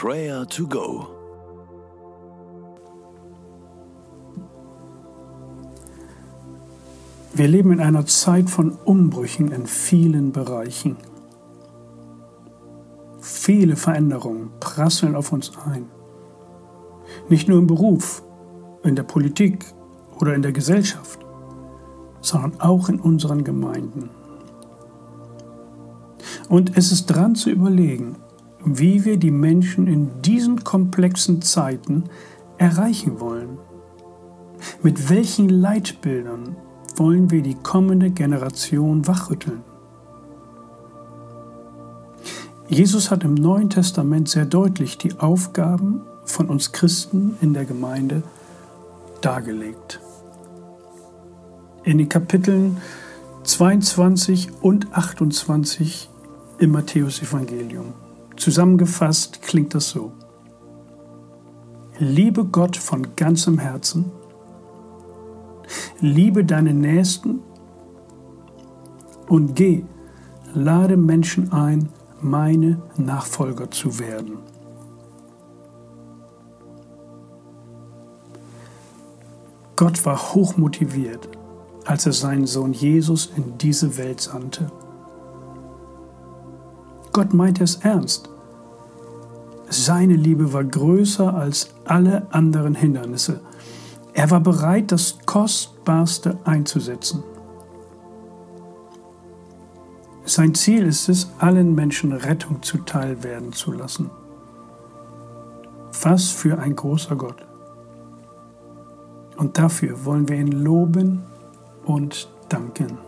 Prayer to Go. Wir leben in einer Zeit von Umbrüchen in vielen Bereichen. Viele Veränderungen prasseln auf uns ein. Nicht nur im Beruf, in der Politik oder in der Gesellschaft, sondern auch in unseren Gemeinden. Und es ist dran zu überlegen, wie wir die Menschen in diesen komplexen Zeiten erreichen wollen. Mit welchen Leitbildern wollen wir die kommende Generation wachrütteln? Jesus hat im Neuen Testament sehr deutlich die Aufgaben von uns Christen in der Gemeinde dargelegt. In den Kapiteln 22 und 28 im Matthäusevangelium. Zusammengefasst klingt das so. Liebe Gott von ganzem Herzen, liebe deine Nächsten und geh, lade Menschen ein, meine Nachfolger zu werden. Gott war hochmotiviert, als er seinen Sohn Jesus in diese Welt sandte. Gott meinte es ernst. Seine Liebe war größer als alle anderen Hindernisse. Er war bereit, das Kostbarste einzusetzen. Sein Ziel ist es, allen Menschen Rettung zuteil werden zu lassen. Was für ein großer Gott. Und dafür wollen wir ihn loben und danken.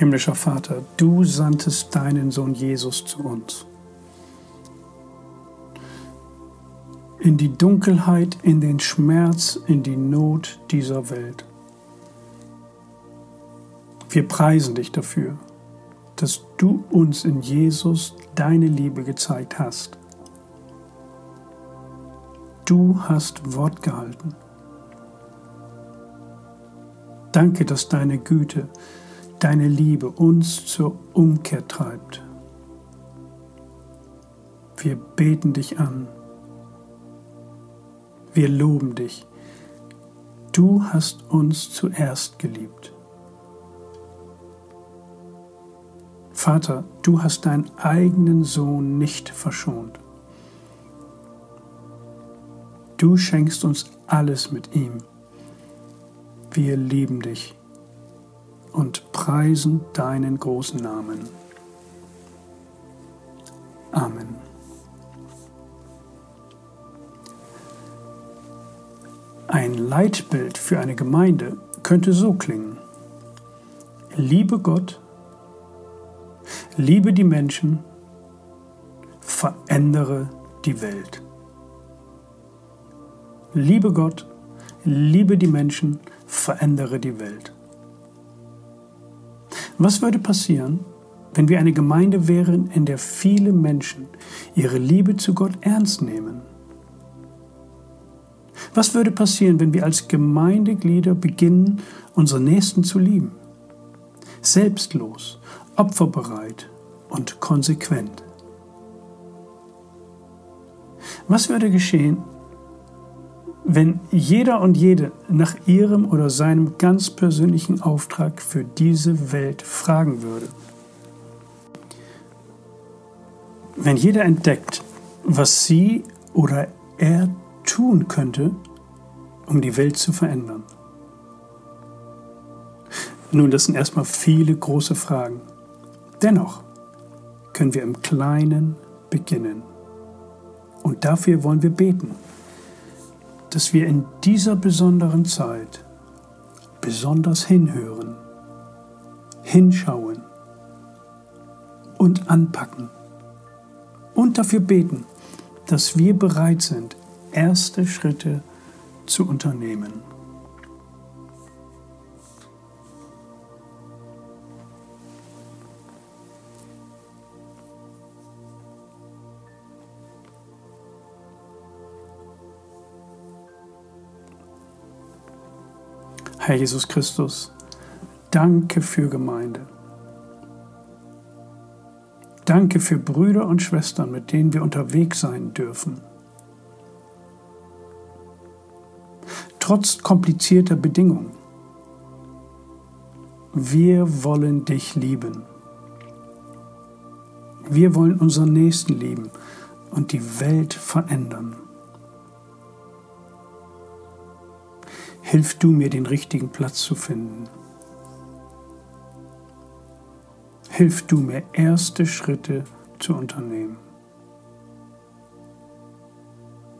Himmlischer Vater, du sandtest deinen Sohn Jesus zu uns. In die Dunkelheit, in den Schmerz, in die Not dieser Welt. Wir preisen dich dafür, dass du uns in Jesus deine Liebe gezeigt hast. Du hast Wort gehalten. Danke, dass deine Güte, deine Liebe uns zur Umkehr treibt. Wir beten dich an. Wir loben dich. Du hast uns zuerst geliebt. Vater, du hast deinen eigenen Sohn nicht verschont. Du schenkst uns alles mit ihm. Wir lieben dich und preisen deinen großen Namen. Amen. Ein Leitbild für eine Gemeinde könnte so klingen. Liebe Gott, liebe die Menschen, verändere die Welt. Liebe Gott, liebe die Menschen, verändere die Welt. Was würde passieren, wenn wir eine Gemeinde wären, in der viele Menschen ihre Liebe zu Gott ernst nehmen? Was würde passieren, wenn wir als Gemeindeglieder beginnen, unsere Nächsten zu lieben? Selbstlos, opferbereit und konsequent. Was würde geschehen, wenn jeder und jede nach ihrem oder seinem ganz persönlichen Auftrag für diese Welt fragen würde. Wenn jeder entdeckt, was sie oder er tun könnte, um die Welt zu verändern. Nun, das sind erstmal viele große Fragen. Dennoch können wir im Kleinen beginnen. Und dafür wollen wir beten dass wir in dieser besonderen Zeit besonders hinhören, hinschauen und anpacken und dafür beten, dass wir bereit sind, erste Schritte zu unternehmen. Herr Jesus Christus, danke für Gemeinde. Danke für Brüder und Schwestern, mit denen wir unterwegs sein dürfen. Trotz komplizierter Bedingungen. Wir wollen dich lieben. Wir wollen unseren Nächsten lieben und die Welt verändern. Hilf du mir, den richtigen Platz zu finden. Hilf du mir, erste Schritte zu unternehmen.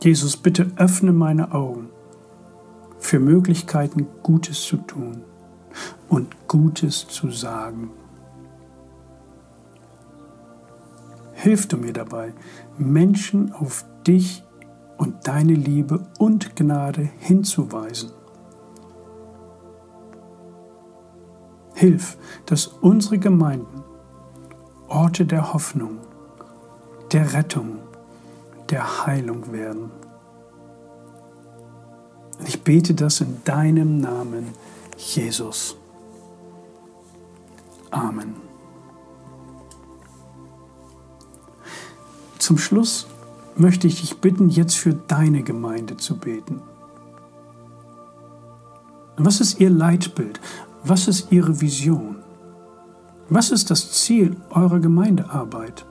Jesus, bitte öffne meine Augen für Möglichkeiten, Gutes zu tun und Gutes zu sagen. Hilf du mir dabei, Menschen auf dich und deine Liebe und Gnade hinzuweisen. Hilf, dass unsere Gemeinden Orte der Hoffnung, der Rettung, der Heilung werden. Ich bete das in deinem Namen, Jesus. Amen. Zum Schluss möchte ich dich bitten, jetzt für deine Gemeinde zu beten. Was ist ihr Leitbild? Was ist Ihre Vision? Was ist das Ziel eurer Gemeindearbeit?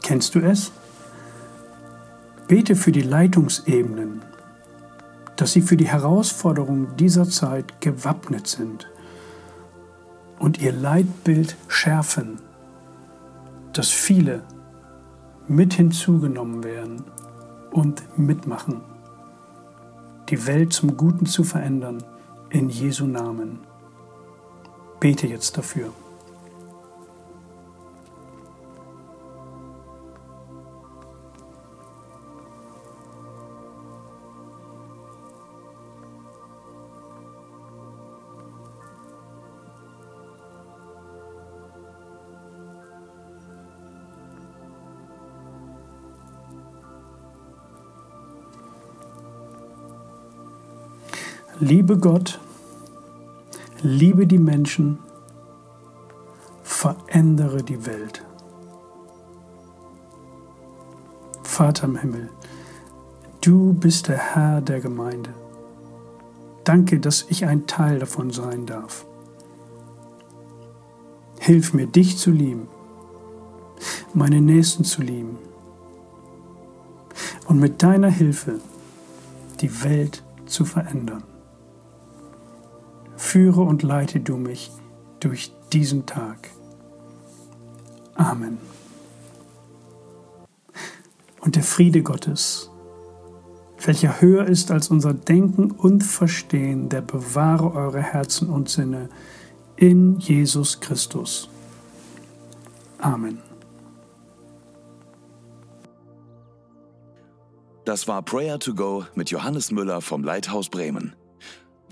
Kennst du es? Bete für die Leitungsebenen, dass sie für die Herausforderungen dieser Zeit gewappnet sind und ihr Leitbild schärfen, dass viele mit hinzugenommen werden und mitmachen, die Welt zum Guten zu verändern in Jesu Namen. Bete jetzt dafür. Liebe Gott, liebe die Menschen, verändere die Welt. Vater im Himmel, du bist der Herr der Gemeinde. Danke, dass ich ein Teil davon sein darf. Hilf mir, dich zu lieben, meine Nächsten zu lieben und mit deiner Hilfe die Welt zu verändern führe und leite du mich durch diesen Tag. Amen. Und der Friede Gottes, welcher höher ist als unser Denken und Verstehen, der bewahre eure Herzen und Sinne in Jesus Christus. Amen. Das war Prayer to Go mit Johannes Müller vom Leithaus Bremen.